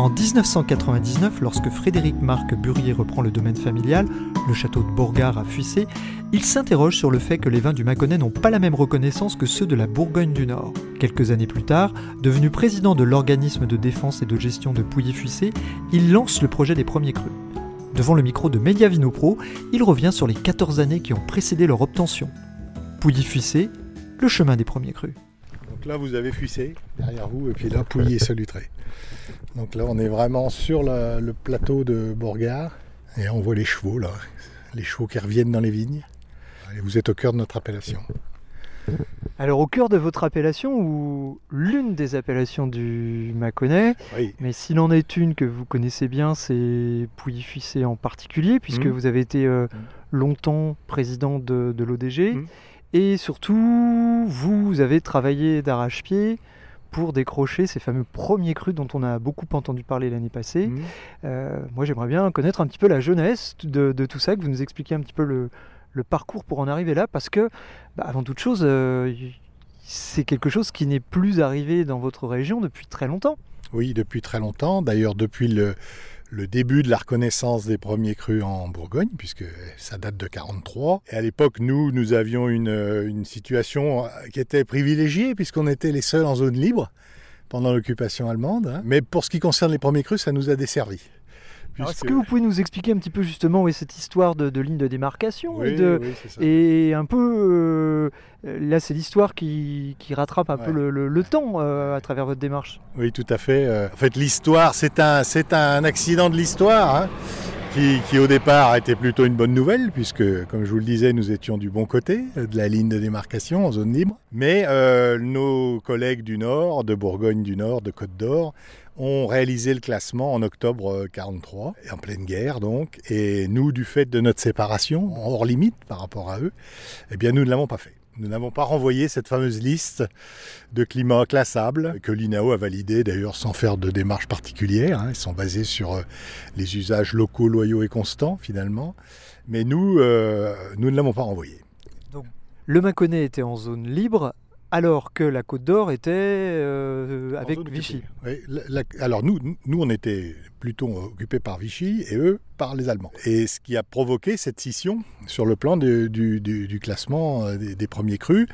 En 1999, lorsque Frédéric Marc Burier reprend le domaine familial, le château de Bourgard à Fuissé, il s'interroge sur le fait que les vins du Mâconnais n'ont pas la même reconnaissance que ceux de la Bourgogne du Nord. Quelques années plus tard, devenu président de l'organisme de défense et de gestion de Pouilly-Fuissé, il lance le projet des premiers crus. Devant le micro de Mediavino Pro, il revient sur les 14 années qui ont précédé leur obtention. Pouilly-Fuissé, le chemin des premiers crus. Donc là, vous avez Fuissé derrière vous, et puis là, Pouilly et Solutré. Donc là, on est vraiment sur le, le plateau de Bourgard, et on voit les chevaux, là, les chevaux qui reviennent dans les vignes. Et vous êtes au cœur de notre appellation. Alors au cœur de votre appellation, ou l'une des appellations du Mâconnais, Oui, mais s'il en est une que vous connaissez bien, c'est Pouilly-Fuissé en particulier, puisque Mhm. vous avez été euh, longtemps président de, de l'ODG, Mhm. Et surtout, vous avez travaillé d'arrache-pied pour décrocher ces fameux premiers crus dont on a beaucoup entendu parler l'année passée. Mhm. Euh, moi, j'aimerais bien connaître un petit peu la jeunesse de, de tout ça, que vous nous expliquiez un petit peu le, le parcours pour en arriver là, parce que, bah, avant toute chose, euh, c'est quelque chose qui n'est plus arrivé dans votre région depuis très longtemps. Oui, depuis très longtemps. D'ailleurs, depuis le, le début de la reconnaissance des premiers crus en Bourgogne, puisque ça date de 43. Et à l'époque, nous, nous avions une, euh, situation qui était privilégiée, puisqu'on était les seuls en zone libre pendant l'occupation allemande. hein. Mais pour ce qui concerne les premiers crus, ça nous a desservi. Est-ce que vous pouvez nous expliquer un petit peu justement oui, cette histoire de, de ligne de démarcation Oui, et, de, oui, c'est ça. et un peu, euh, là c'est l'histoire qui, qui rattrape un peu Ouais. le, le- le temps euh, à travers votre démarche. Oui, tout à fait. Euh, En fait, l'histoire, c'est un, c'est un accident de l'histoire, hein, qui, au départ été plutôt une bonne nouvelle, puisque, comme je vous le disais, nous étions du bon côté euh, de la ligne de démarcation en zone libre. Mais euh, nos collègues du Nord, de Bourgogne du Nord, de Côte d'Or, ont réalisé le classement en octobre 43, en pleine guerre donc. Et nous, du fait de notre séparation, hors limite par rapport à eux, eh bien, nous ne l'avons pas fait. Nous n'avons pas renvoyé cette fameuse liste de climats classables que l'INAO a validé d'ailleurs sans faire de démarche particulière. hein. Ils sont basés sur euh, les usages locaux, loyaux et constants finalement. Mais nous, euh, nous ne l'avons pas renvoyé. Le Mâconnais était en zone libre alors que la Côte d'Or était euh, avec Vichy. occupée. Oui, la- la- alors nous, nous, on était plutôt occupés par Vichy et eux par les Allemands. Et ce qui a provoqué cette scission sur le plan du, classement euh, des, premiers crus.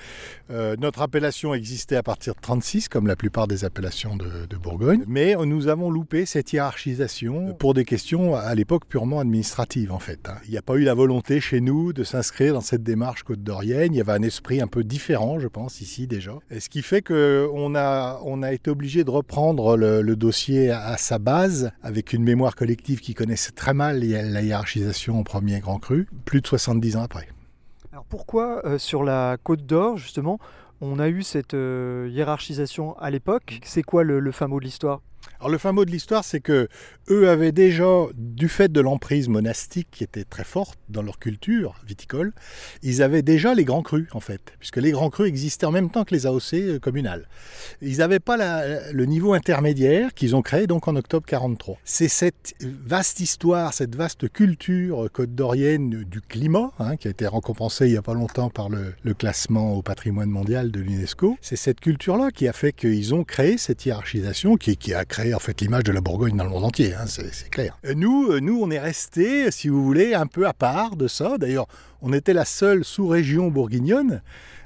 Euh, notre appellation existait à partir de 36, comme la plupart des appellations de, Bourgogne, mais nous avons loupé cette hiérarchisation pour des questions à l'époque purement administratives en fait. hein. Il n'y a pas eu la volonté chez nous de s'inscrire dans cette démarche côte d'Orienne. Il y avait un esprit un peu différent, je pense, ici déjà. Et ce qui fait qu'on a, été obligé de reprendre le, dossier à, sa base une mémoire collective qui connaissait très mal la la hiérarchisation au premier grand cru, plus de 70 ans après. Alors pourquoi euh, sur la Côte d'Or justement on a eu cette euh, hiérarchisation à l'époque? C'est quoi le, le fin mot de l'histoire? Alors le fin mot de l'histoire, c'est que eux avaient déjà, du fait de l'emprise monastique qui était très forte dans leur culture viticole, ils avaient déjà les grands crus en fait, puisque les grands crus existaient en même temps que les AOC euh, communales. Ils n'avaient pas le niveau intermédiaire qu'ils ont créé donc en octobre 43. C'est cette vaste histoire, cette vaste culture côte d'Orienne du climat, hein, qui a été récompensée il n'y a pas longtemps par le, classement au patrimoine mondial de l'UNESCO. C'est cette culture-là qui a fait qu'ils ont créé cette hiérarchisation, qui a créé en fait l'image de la Bourgogne dans le monde entier, hein, c'est clair. Euh, Nous, euh, nous, on est resté, si vous voulez, un peu à part de ça. D'ailleurs, on était la seule sous-région bourguignonne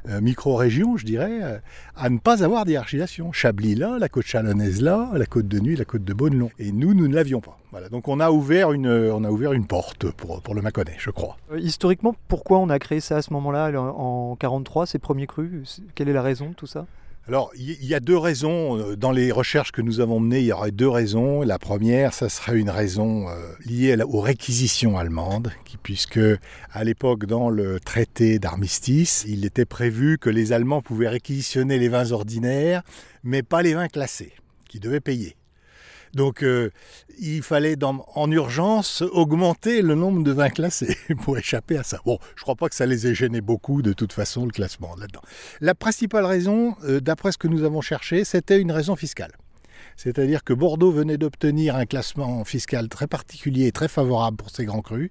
euh, micro-région, je dirais, euh, à ne pas avoir d'hiérarchisation. Chablis là, la côte chalonnaise là, la côte de Nuit, la côte de Beaune Et nous, nous ne l'avions pas. Voilà. Donc on a ouvert une, on a ouvert une porte pour, pour le Mâconnais, je crois. Euh, Historiquement, pourquoi on a créé ça à ce moment-là, en en 43, ces premiers crus? Quelle est la raison de tout ça? Alors, il y- a deux raisons. euh, Dans les recherches que nous avons menées, il y aurait deux raisons. La première, ça serait une raison euh, liée aux réquisitions allemandes, puisque à l'époque, dans le traité d'armistice, il était prévu que les Allemands pouvaient réquisitionner les vins ordinaires, mais pas les vins classés, qui devaient payer. Donc euh, il fallait en urgence augmenter le nombre de vins classés pour échapper à ça. Bon, je crois pas que ça les ait gênés beaucoup de toute façon le classement là-dedans. La principale raison, euh, d'après ce que nous avons cherché, c'était une raison fiscale. C'est-à-dire que Bordeaux venait d'obtenir un classement fiscal très particulier et très favorable pour ses grands crus.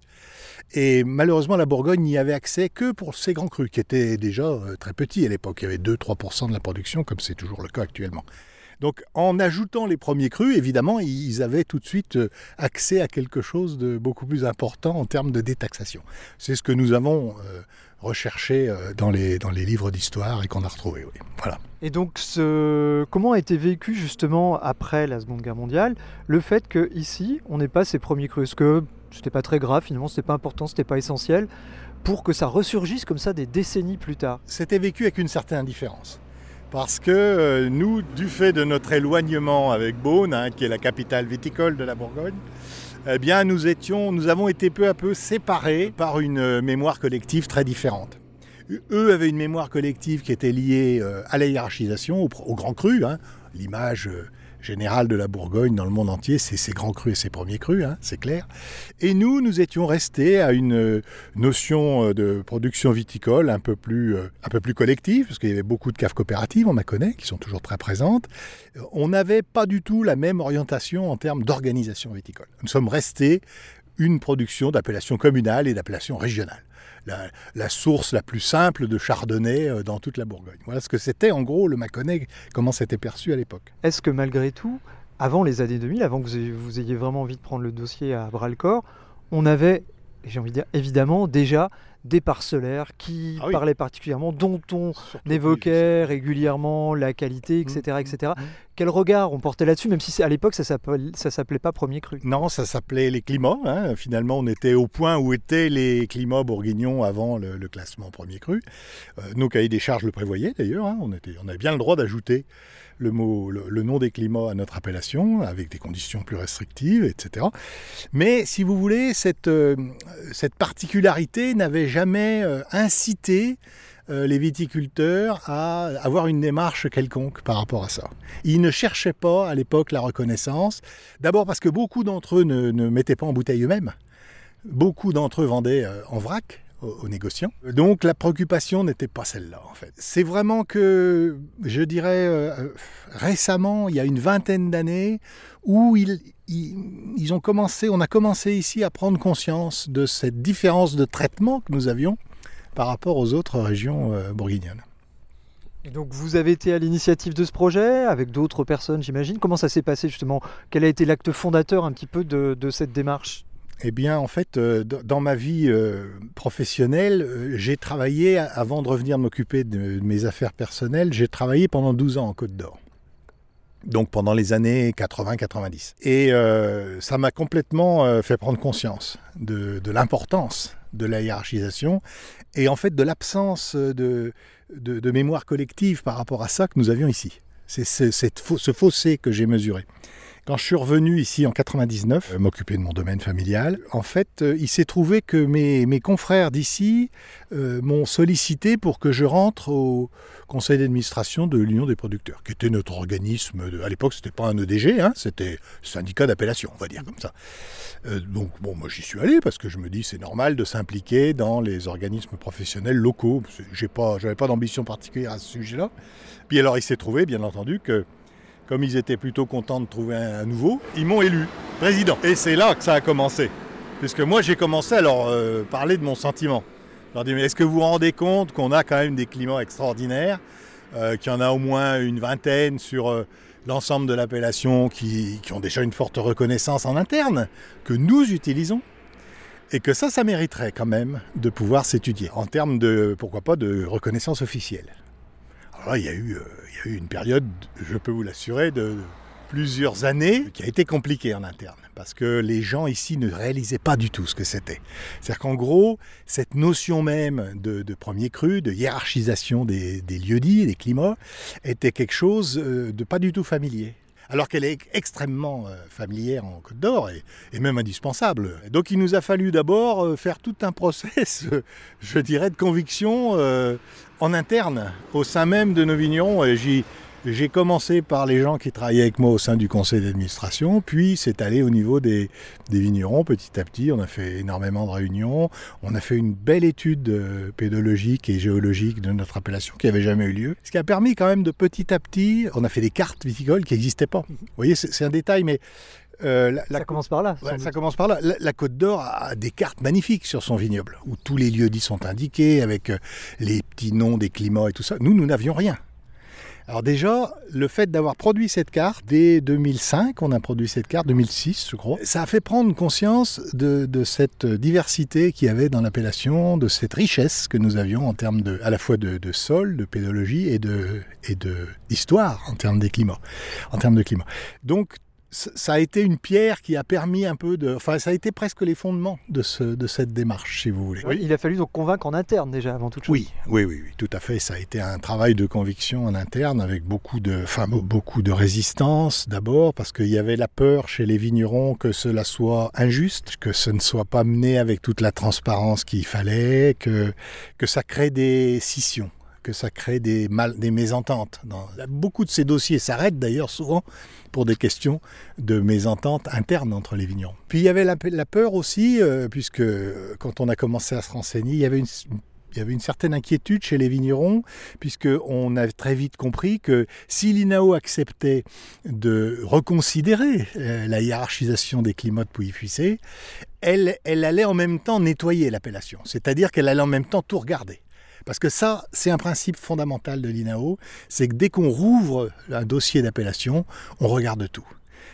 Et malheureusement, la Bourgogne n'y avait accès que pour ces grands crus, qui étaient déjà euh, très petits à l'époque. Il y avait 2-3% de la production, comme c'est toujours le cas actuellement. Donc en ajoutant les premiers crus, évidemment, ils avaient tout de suite euh, accès à quelque chose de beaucoup plus important en termes de détaxation. C'est ce que nous avons euh, recherché euh, dans les, dans les livres d'histoire et qu'on a retrouvé. oui. Voilà. Et donc, ce... comment a été vécu justement après la Seconde Guerre mondiale le fait que ici, on n'ait pas ces premiers crus? Est-ce que c'était pas très grave finalement, c'était pas important, c'était pas essentiel pour que ça ressurgisse comme ça des décennies plus tard? C'était vécu avec une certaine indifférence. Parce que euh, nous, du fait de notre éloignement avec Beaune, hein, qui est la capitale viticole de la Bourgogne, eh bien, nous, étions, nous avons été peu à peu séparés par une euh, mémoire collective très différente. Eux avaient une mémoire collective qui était liée euh, à la hiérarchisation, au, grand cru. hein. L'image générale de la Bourgogne dans le monde entier, c'est ses grands crus et ses premiers crus, hein, c'est clair. Et nous, nous étions restés à une euh, notion euh, de production viticole un peu plus, euh, un peu plus collective, parce qu'il y avait beaucoup de caves coopératives, on m'en connaît, qui sont toujours très présentes. On n'avait pas du tout la même orientation en termes d'organisation viticole. Nous sommes restés une production d'appellation communale et d'appellation régionale. La, source la plus simple de chardonnay euh, dans toute la Bourgogne. Voilà ce que c'était en gros le Mâconnais, comment c'était perçu à l'époque. Est-ce que malgré tout, avant les années 2000, avant que vous ayez, vous ayez vraiment envie de prendre le dossier à bras le corps, on avait, j'ai envie de dire, évidemment déjà des parcellaires qui Ah oui. parlaient particulièrement, dont on Surtout évoquait régulièrement la qualité, etc. Mm, etc. mm, mm. Quel regard on portait là-dessus, même si à l'époque ça ça s'appelait pas premier cru? Non, ça s'appelait les climats. hein. Finalement, on était au point où étaient les climats bourguignons avant le, le classement premier cru. Euh, nos cahiers des charges le prévoyaient d'ailleurs. hein. On, était, on avait bien le droit d'ajouter le, mot, le, nom des climats à notre appellation, avec des conditions plus restrictives, etc. Mais si vous voulez, cette, euh, particularité n'avait jamais euh, incité euh, les viticulteurs à avoir une démarche quelconque par rapport à ça. Ils ne cherchaient pas à l'époque la reconnaissance, d'abord parce que beaucoup d'entre eux ne, ne mettaient pas en bouteille eux-mêmes, beaucoup d'entre eux vendaient en vrac aux, négociants. Donc la préoccupation n'était pas celle-là en fait. C'est vraiment que, je dirais, euh, euh, récemment, il y a une vingtaine d'années, où ils, ont commencé, on a commencé ici à prendre conscience de cette différence de traitement que nous avions par rapport aux autres régions euh, bourguignonnes. Et donc vous avez été à l'initiative de ce projet avec d'autres personnes, j'imagine. Comment ça s'est passé justement? Quel a été l'acte fondateur un petit peu de cette démarche? Eh bien, en fait, euh, dans ma vie euh, professionnelle, euh, j'ai travaillé, avant de revenir m'occuper de mes affaires personnelles, j'ai travaillé pendant 12 ans en Côte d'Or. Donc pendant les années 80-90. Et ça m'a complètement fait prendre conscience de, l'importance de la hiérarchisation et en fait de l'absence de, mémoire collective par rapport à ça que nous avions ici. C'est ce fossé que j'ai mesuré. Quand je suis revenu ici en 99, euh, m'occuper de mon domaine familial, en fait, euh, il s'est trouvé que mes, mes confrères d'ici euh, m'ont sollicité pour que je rentre au conseil d'administration de l'Union des producteurs, qui était notre organisme. À l'époque, c'était pas un EDG, hein, c'était syndicat d'appellation, on va dire comme ça. Donc, bon, moi j'y suis allé parce que je me dis c'est normal de s'impliquer dans les organismes professionnels locaux. J'ai pas, pas d'ambition particulière à ce sujet-là. Puis alors, il s'est trouvé, bien entendu, que comme ils étaient plutôt contents de trouver un, nouveau, ils m'ont élu président. Et c'est là que ça a commencé. Puisque moi, j'ai commencé à leur euh, parler de mon sentiment. Je leur dis, mais est-ce que vous vous rendez compte qu'on a quand même des climats extraordinaires, euh, qu'il y en a au moins une vingtaine sur euh, l'ensemble de l'appellation qui, qui ont déjà une forte reconnaissance en interne, que nous utilisons et que ça, ça mériterait quand même de pouvoir s'étudier en termes de, pourquoi pas, de reconnaissance officielle. Alors là, il y a eu, euh, il y a eu une période, je peux vous l'assurer, de plusieurs années qui a été compliquée en interne. Parce que les gens ici ne réalisaient pas du tout ce que c'était. C'est-à-dire qu'en gros, cette notion même de, de premier cru, de hiérarchisation des, des lieux-dits, des climats, était quelque chose euh, de pas du tout familier. Alors qu'elle est extrêmement euh, familière en Côte d'Or et, même indispensable. Donc il nous a fallu d'abord euh, faire tout un process, je dirais, de conviction euh, en interne, au sein même de nos vignerons. J'ai commencé par les gens qui travaillaient avec moi au sein du conseil d'administration, puis c'est allé au niveau des, des, vignerons petit à petit. On a fait énormément de réunions, on a fait une belle étude euh, pédologique et géologique de notre appellation qui n'avait jamais eu lieu. Ce qui a permis quand même de petit à petit, on a fait des cartes viticoles qui n'existaient pas. Vous voyez, c'est un détail, mais euh, la, ça commence par là. Ouais, ça commence par là. La, la Côte d'Or a des cartes magnifiques sur son vignoble, où tous les lieux dits sont indiqués, avec euh, les petits noms des climats et tout ça. Nous, nous n'avions rien. Alors déjà, le fait d'avoir produit cette carte, dès 2005, on a produit cette carte, 2006 je crois, ça a fait prendre conscience de, cette diversité qu'il y avait dans l'appellation, de cette richesse que nous avions en termes de, à la fois de, sol, de pédologie et de, et de histoire en termes en termes de climat. Donc ça a été une pierre qui a permis un peu de. Enfin, ça a été presque les fondements de, ce, de cette démarche, si vous voulez. Oui, il a fallu donc convaincre en interne déjà, avant toute chose. Oui, oui, oui, oui, tout à fait. Ça a été un travail de conviction en interne avec beaucoup de, enfin, beaucoup de résistance d'abord, parce qu'il y avait la peur chez les vignerons que cela soit injuste, que ce ne soit pas mené avec toute la transparence qu'il fallait, que, que ça crée des scissions que ça crée des, mal, des mésententes. Beaucoup de ces dossiers s'arrêtent d'ailleurs souvent pour des questions de mésentente interne entre les vignerons. Puis il y avait la, peur aussi, euh, puisque quand on a commencé à se renseigner, il y avait une, certaine inquiétude chez les vignerons, puisqu'on a très vite compris que si l'INAO acceptait de reconsidérer euh, la hiérarchisation des climats de Pouilly-Fuissé, elle allait en même temps nettoyer l'appellation, c'est-à-dire qu'elle allait en même temps tout regarder. Parce que ça, c'est un principe fondamental de l'INAO, c'est que dès qu'on rouvre un dossier d'appellation, on regarde tout.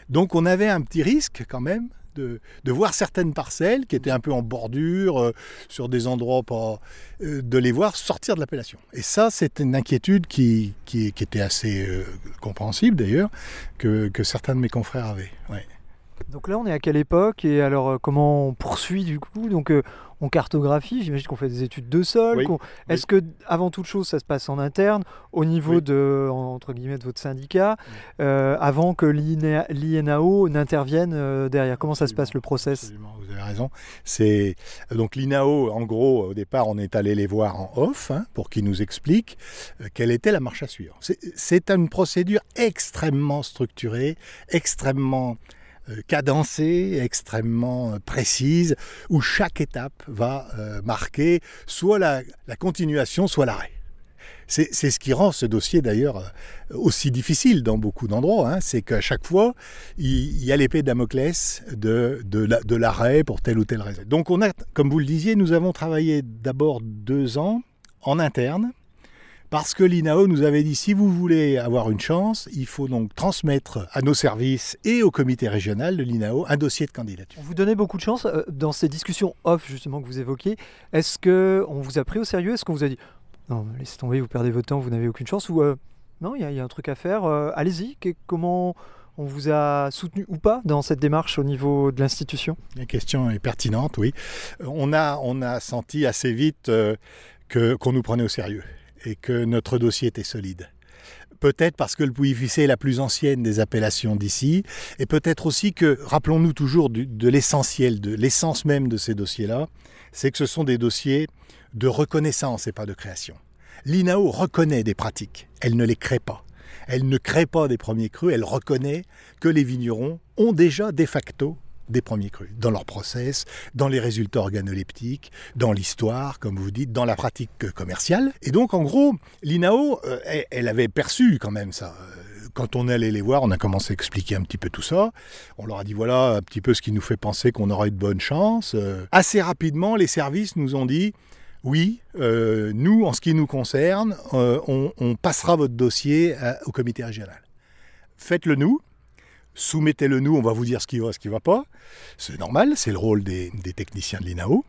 Donc on avait un petit risque quand même de, voir certaines parcelles qui étaient un peu en bordure, euh, sur des endroits pas, euh, de les voir sortir de l'appellation. Et ça, c'est une inquiétude qui, était assez euh, compréhensible d'ailleurs, que, certains de mes confrères avaient. Donc là, on est à quelle époque et alors comment on poursuit du coup? On cartographie, j'imagine qu'on fait des études de sol. Oui, Est-ce oui. que, avant toute chose, ça se passe en interne, au niveau oui. de, entre guillemets, de votre syndicat, euh, avant que l'INAO n'intervienne euh, derrière? Comment ça se passe le process? Absolument, vous avez raison. C'est donc l'INAO, en gros, au départ, on est allé les voir en off hein, pour qu'ils nous expliquent euh, quelle était la marche à suivre. C'est une procédure extrêmement structurée, extrêmement cadencée, extrêmement précise, où chaque étape va euh, marquer soit la, continuation, soit l'arrêt. C'est ce qui rend ce dossier d'ailleurs aussi difficile dans beaucoup d'endroits. Hein. C'est qu'à chaque fois, il, il y a l'épée de Damoclès de, de l'arrêt pour telle ou telle raison. Donc on a, comme vous le disiez, nous avons travaillé d'abord deux ans en interne parce que l'INAO nous avait dit si vous voulez avoir une chance, il faut donc transmettre à nos services et au comité régional de l'INAO un dossier de candidature. Vous donnait beaucoup de chance dans ces discussions off justement que vous évoquiez. Est-ce que on vous a pris au sérieux? Est-ce qu'on vous a dit non, laissez tomber, vous perdez votre temps, vous n'avez aucune chance ou euh, non, il y, y, a un truc à faire. Euh, Allez-y. Comment on vous a soutenu ou pas dans cette démarche au niveau de l'institution? La question est pertinente, oui. On a, on a senti assez vite euh, que, qu'on nous prenait au sérieux et que notre dossier était solide. Peut-être parce que le Pouilly-Fuissé est la plus ancienne des appellations d'ici, et peut-être aussi que, rappelons-nous toujours de l'essentiel, de l'essence même de ces dossiers-là, c'est que ce sont des dossiers de reconnaissance et pas de création. L'INAO reconnaît des pratiques, elle ne les crée pas. Elle ne crée pas des premiers crus, elle reconnaît que les vignerons ont déjà de facto des premiers crus, dans leur process, dans les résultats organoleptiques, dans l'histoire, comme vous dites, dans la pratique commerciale. Et donc, en gros, l'INAO, euh, elle avait perçu quand même ça. Quand on est allé les voir, on a commencé à expliquer un petit peu tout ça. On leur a dit voilà un petit peu ce qui nous fait penser qu'on aurait de bonnes chances. Euh, assez rapidement, les services nous ont dit oui, euh, nous, en ce qui nous concerne, euh, on, passera votre dossier au comité régional. Faites-le nous, soumettez-le nous, on va vous dire ce qui va, ce qui ne va pas. C'est normal, c'est le rôle des, techniciens de l'INAO.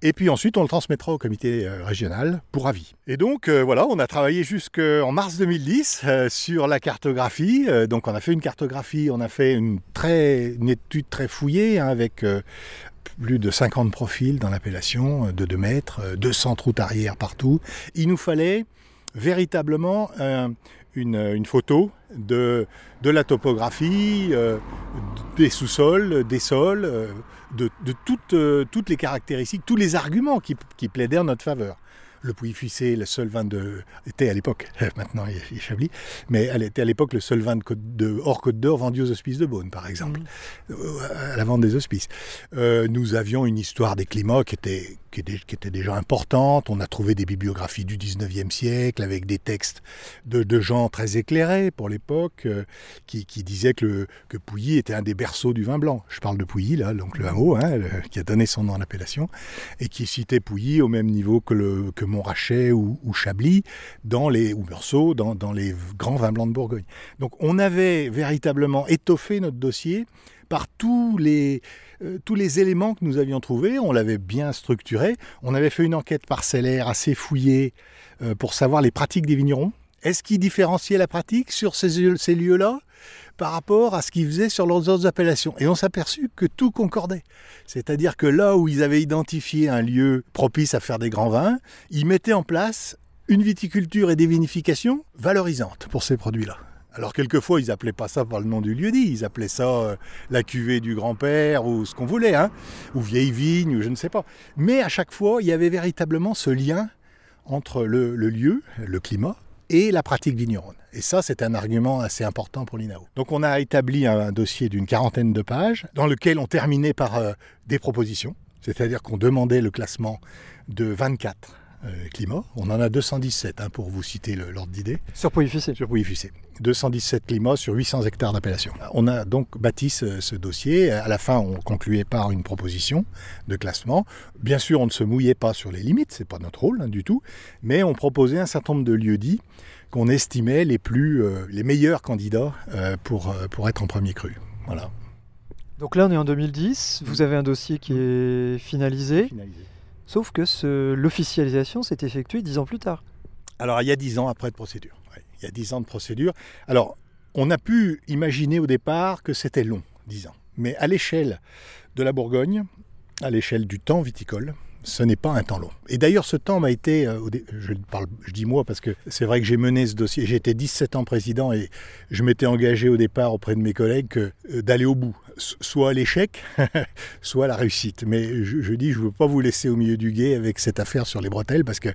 Et puis ensuite, on le transmettra au comité euh, régional pour avis. Et donc, euh, voilà, on a travaillé jusqu'en mars 2010 euh, sur la cartographie. Donc, on a fait une cartographie, on a fait une, très, une étude très fouillée hein, avec plus de 50 profils dans l'appellation de 2 mètres, 200 routes arrière partout. Il nous fallait véritablement une, une, photo de, de la topographie, euh, des sous-sols, des sols, euh, de, de toutes, toutes, les caractéristiques, tous les arguments qui, qui plaidaient en notre faveur. Le Pouilly-Fuissé, le seul vin de. était à l'époque, maintenant il est Chablis, mais elle était à l'époque le seul vin de, hors Côte d'Or vendu aux hospices de Beaune, par exemple, euh, à la vente des hospices. Euh, nous avions une histoire des climats qui était, qui, était, déjà importante. On a trouvé des bibliographies du 19e siècle avec des textes de, gens très éclairés pour l'époque euh, qui, disaient que, Pouilly était un des berceaux du vin blanc. Je parle de Pouilly, là, donc le hameau, hein, qui a donné son nom à l'appellation, et qui citait Pouilly au même niveau que, le, Montrachet ou, ou Chablis, dans les, ou Meursault, dans, dans les grands vins blancs de Bourgogne. Donc on avait véritablement étoffé notre dossier par tous les, euh, tous les éléments que nous avions trouvés. On l'avait bien structuré. On avait fait une enquête parcellaire assez fouillée euh, pour savoir les pratiques des vignerons. Est-ce qu'ils différenciaient la pratique sur ces, ces lieux-là par rapport à ce qu'ils faisaient sur leurs autres appellations? Et on s'est aperçu que tout concordait. C'est-à-dire que là où ils avaient identifié un lieu propice à faire des grands vins, ils mettaient en place une viticulture et des vinifications valorisantes pour ces produits-là. Alors quelquefois, ils appelaient pas ça par le nom du lieu-dit, ils appelaient ça euh, la cuvée du grand-père ou ce qu'on voulait, hein, ou vieille vigne, ou je ne sais pas. Mais à chaque fois, il y avait véritablement ce lien entre le, lieu, le climat, et la pratique vigneronne. Et ça, c'est un argument assez important pour l'INAO. Donc on a établi un dossier d'une quarantaine de pages, dans lequel on terminait par euh, des propositions, c'est-à-dire qu'on demandait le classement de 24 euh, climats. On en a 217, hein, pour vous citer l'ordre d'idée Sur Pouilly-Fuissé. sur Pouilly-Fuissé. 217 climats sur 800 hectares d'appellation. On a donc bâti ce, ce dossier. À la fin, on concluait par une proposition de classement. Bien sûr, on ne se mouillait pas sur les limites, c'est pas notre rôle hein, du tout, mais on proposait un certain nombre de lieux dits qu'on estimait les plus, euh, les meilleurs candidats euh, pour, euh, pour être en premier cru. Voilà. Donc là, on est en 2010. Vous avez un dossier qui est finalisé. Finalisé. Sauf que l'officialisation s'est effectuée dix ans plus tard. Alors, il y a 10 ans après de procédure. Il y a 10 ans de procédure. Alors, on a pu imaginer au départ que c'était long, 10 ans. Mais à l'échelle de la Bourgogne, à l'échelle du temps viticole, ce n'est pas un temps long. Et d'ailleurs, ce temps m'a été, euh, je, parle, je dis moi parce que c'est vrai que j'ai mené ce dossier, j'étais 17 ans président et je m'étais engagé au départ auprès de mes collègues euh, d'aller au bout, soit l'échec, soit la réussite. Mais je, je dis, je ne veux pas vous laisser au milieu du guet avec cette affaire sur les bretelles parce que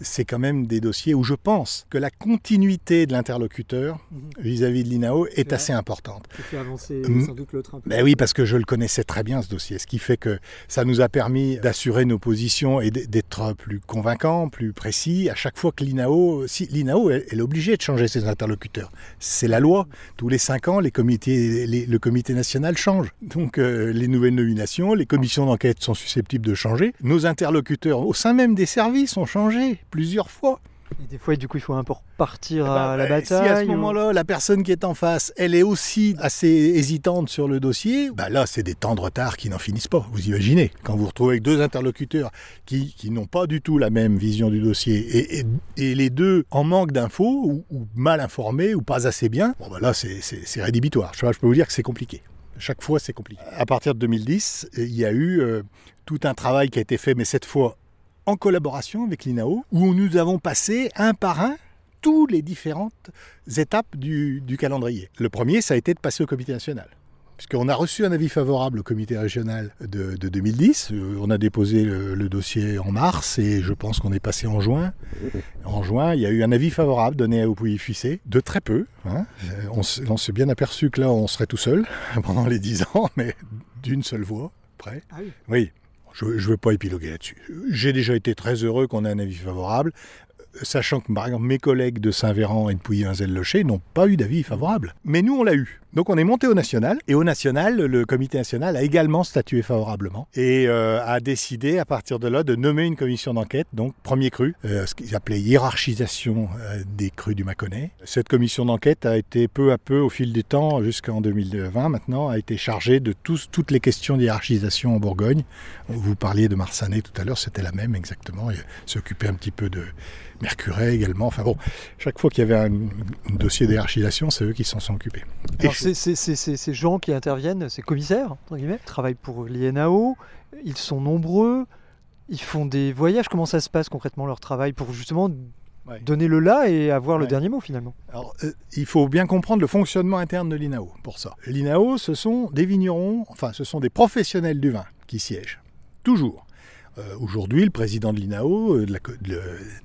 c'est quand même des dossiers où je pense que la continuité de l'interlocuteur vis-à-vis de l'INAO est assez importante. Ça fait avancer sans doute l'autre. Ben oui, parce que je le connaissais très bien ce dossier, ce qui fait que ça nous a permis d'assurer nos positions et d'être plus convaincants, plus précis. À chaque fois que l'INAO, si l'INAO, elle, elle est obligée de changer ses interlocuteurs. C'est la loi. Tous les cinq ans, les comités, les- le comité national change. Donc euh, les nouvelles nominations, les commissions d'enquête sont susceptibles de changer. Nos interlocuteurs au sein même des services ont changé plusieurs fois. Et des fois, du coup, il faut un peu repartir Eh ben, à la bataille. Si à ce ou- moment-là, la personne qui est en face, elle est aussi assez hésitante sur le dossier, bah là, c'est des temps de retard qui n'en finissent pas. Vous imaginez, quand vous vous retrouvez avec deux interlocuteurs qui, qui n'ont pas du tout la même vision du dossier et, et- et les deux en manque d'infos ou, ou mal informés ou pas assez bien, bon bah là, c'est- rédhibitoire. Je, je peux vous dire que c'est compliqué. Chaque fois, c'est compliqué. À partir de 2010, il y a eu euh, tout un travail qui a été fait, mais cette fois en collaboration avec l'INAO, où nous avons passé un par un toutes les différentes étapes du, du calendrier. Le premier, ça a été de passer au comité national. Puisqu'on a reçu un avis favorable au comité régional de, de 2010. Euh, On a déposé le, le dossier en mars et je pense qu'on est passé en juin. En juin, il y a eu un avis favorable donné au Pouilly-Fuissé, de très peu. hein. Euh, on s'est bien aperçu que là, on serait tout seul pendant les 10 ans, mais d'une seule voix, près. Ah oui. Oui, je ne veux pas épiloguer là-dessus. J'ai déjà été très heureux qu'on ait un avis favorable, euh, sachant que par exemple mes collègues de Saint-Véran et de Pouilly-Vinzel-Locher n'ont pas eu d'avis favorable. Mais nous, on l'a eu. Donc on est monté au national, et au national, le comité national a également statué favorablement, et euh, a décidé à partir de là de nommer une commission d'enquête, donc premier cru, euh, ce qu'ils appelaient hiérarchisation euh, des crus du Mâconnais. Cette commission d'enquête a été peu à peu, au fil du temps, jusqu'en 2020 maintenant, a été chargée de tous- toutes les questions d'hiérarchisation en Bourgogne. Vous parliez de Marsanet tout à l'heure, c'était la même exactement. Il s'occupait un petit peu de Mercuret également. Enfin bon, chaque fois qu'il y avait un, dossier d'hiérarchisation, c'est eux qui s'en sont occupés. Ces gens qui interviennent, ces commissaires, entre guillemets, travaillent pour l'INAO, ils sont nombreux, ils font des voyages. Comment ça se passe concrètement leur travail pour justement Ouais. donner le là et avoir le dernier mot finalement? Alors, euh, il faut bien comprendre le fonctionnement interne de l'INAO pour ça. L'INAO, ce sont des vignerons, enfin, ce sont des professionnels du vin qui siègent. Toujours. Euh, Aujourd'hui, le président de l'INAO, euh, de,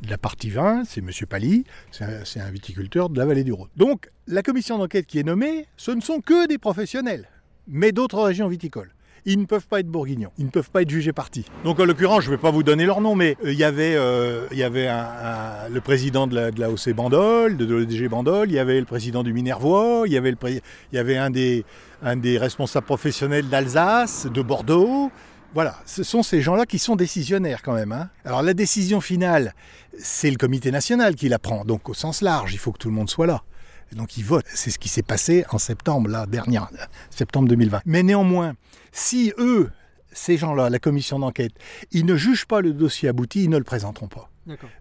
la, partie vin, c'est M. Pally, c'est un, viticulteur de la vallée du Rhône. Donc, la commission d'enquête qui est nommée, ce ne sont que des professionnels, mais d'autres régions viticoles. Ils ne peuvent pas être bourguignons, ils ne peuvent pas être jugés partis. Donc en l'occurrence, je ne vais pas vous donner leur nom, mais euh, il y avait, le président de la, OC Bandol, de, de Bandol, il y avait le président du Minervois, il y avait, un des responsables professionnels d'Alsace, de Bordeaux. Voilà, ce sont ces gens-là qui sont décisionnaires quand même. hein. Alors la décision finale, c'est le comité national qui la prend, donc au sens large, il faut que tout le monde soit là. Donc ils votent. C'est ce qui s'est passé en septembre, là, dernière, septembre 2020. Mais néanmoins, si eux, ces gens-là, la commission d'enquête, ils ne jugent pas le dossier abouti, ils ne le présenteront pas.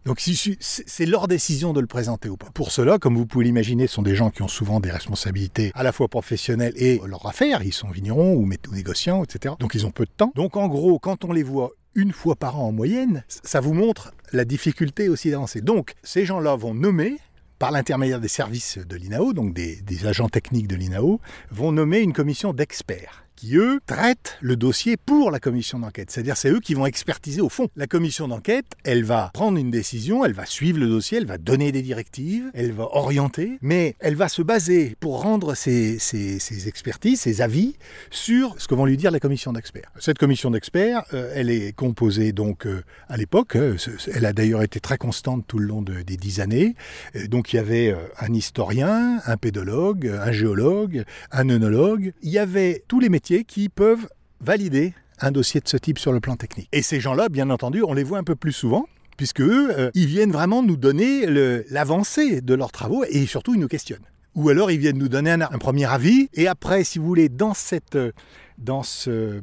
Donc c'est leur décision de le présenter ou pas. Pour cela, comme vous pouvez l'imaginer, ce sont des gens qui ont souvent des responsabilités à la fois professionnelles et leur affaire. Ils sont vignerons ou, négociants, etc. Donc ils ont peu de temps. Donc en gros, quand on les voit une fois par an en moyenne, ça vous montre la difficulté aussi d'avancer. Donc ces gens-là vont nommer par l'intermédiaire des services de l'INAO, donc des agents techniques de l'INAO, vont nommer une commission d'experts qui, eux, traitent le dossier pour la commission d'enquête. C'est-à-dire, c'est eux qui vont expertiser au fond. La commission d'enquête, elle va prendre une décision, elle va suivre le dossier, elle va donner des directives, elle va orienter, mais elle va se baser pour rendre ses, ses- ses expertises, ses avis sur ce que vont lui dire la commission d'experts. Cette commission d'experts, euh, elle est composée donc euh, à l'époque, euh, elle a d'ailleurs été très constante tout le long de- des dix années. Donc il y avait un historien, un pédologue, un géologue, un œnologue. Il y avait tous les métiers qui peuvent valider un dossier de ce type sur le plan technique. Et ces gens-là, bien entendu, on les voit un peu plus souvent. Puisque eux, euh, ils viennent vraiment nous donner l'avancée de leurs travaux et surtout ils nous questionnent. Ou alors ils viennent nous donner un, un premier avis et après, si vous voulez, dans cette, euh, dans ce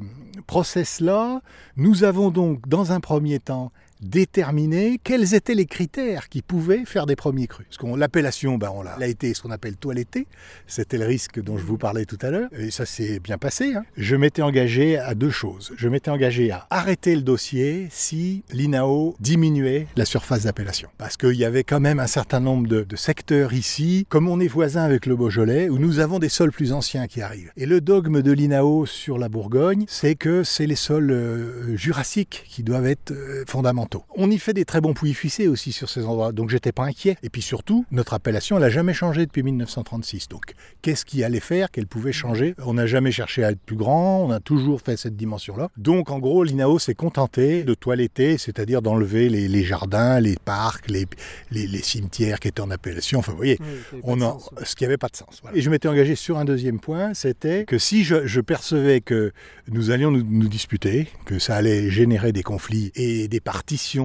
process-là, nous avons donc dans un premier temps déterminé quels étaient les critères qui pouvaient faire des premiers crus. Parce qu'on l'appellation, ben on l'a été ce qu'on appelle toilettée. C'était le risque dont je vous parlais tout à l'heure. Et ça s'est bien passé. hein. Je m'étais engagé à deux choses. Je m'étais engagé à arrêter le dossier si l'INAO diminuait la surface d'appellation. Parce qu'il y avait quand même un certain nombre de, de secteurs ici, comme on est voisin avec le Beaujolais, où nous avons des sols plus anciens qui arrivent. Et le dogme de l'INAO sur la Bourgogne, c'est que c'est les sols euh, jurassiques qui doivent être euh, fondamentaux. On y fait des très bons fuissés aussi sur ces endroits, donc j'étais pas inquiet. Et puis surtout, notre appellation, elle n'a jamais changé depuis 1936. Donc qu'est-ce qui allait faire qu'elle pouvait changer? On n'a jamais cherché à être plus grand, on a toujours fait cette dimension-là. Donc en gros, l'INAO s'est contenté de toiletter, c'est-à-dire d'enlever les, les jardins, les parcs, les, les- les cimetières qui étaient en appellation. Enfin, vous voyez, on a, ce qui n'avait pas de sens. voilà. Et je m'étais engagé sur un deuxième point, c'était que si je, je percevais que nous allions nous, nous disputer, que ça allait générer des conflits et des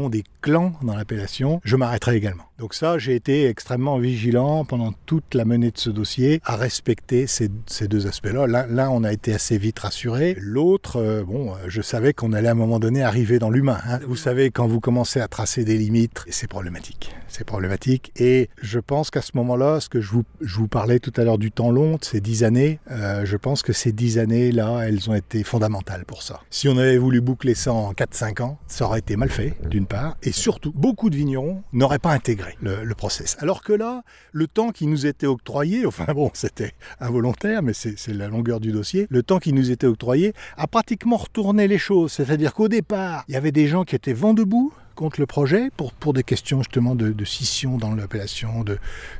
des clans dans l'appellation, je m'arrêterais également. Donc ça, j'ai été extrêmement vigilant pendant toute la menée de ce dossier à respecter ces, deux aspects-là. L'un, on a été assez vite rassuré. L'autre, euh, bon, euh, je savais qu'on allait à un moment donné arriver dans l'humain. hein. Vous savez, quand vous commencez à tracer des limites, c'est problématique. C'est problématique. Et je pense qu'à ce moment-là, ce que je vous, je vous parlais tout à l'heure du temps long, de ces dix années, euh, je pense que ces dix années-là, elles ont été fondamentales pour ça. Si on avait voulu boucler ça en 4-5 ans, ça aurait été mal fait, d'une part. Et surtout, beaucoup de vignerons n'auraient pas intégré le, le process. Alors que là, le temps qui nous était octroyé, enfin bon, c'était involontaire, mais c'est c'est la longueur du dossier, le temps qui nous était octroyé a pratiquement retourné les choses. C'est-à-dire qu'au départ, il y avait des gens qui étaient vent debout contre le projet pour, pour des questions justement de, de scission dans l'appellation, de,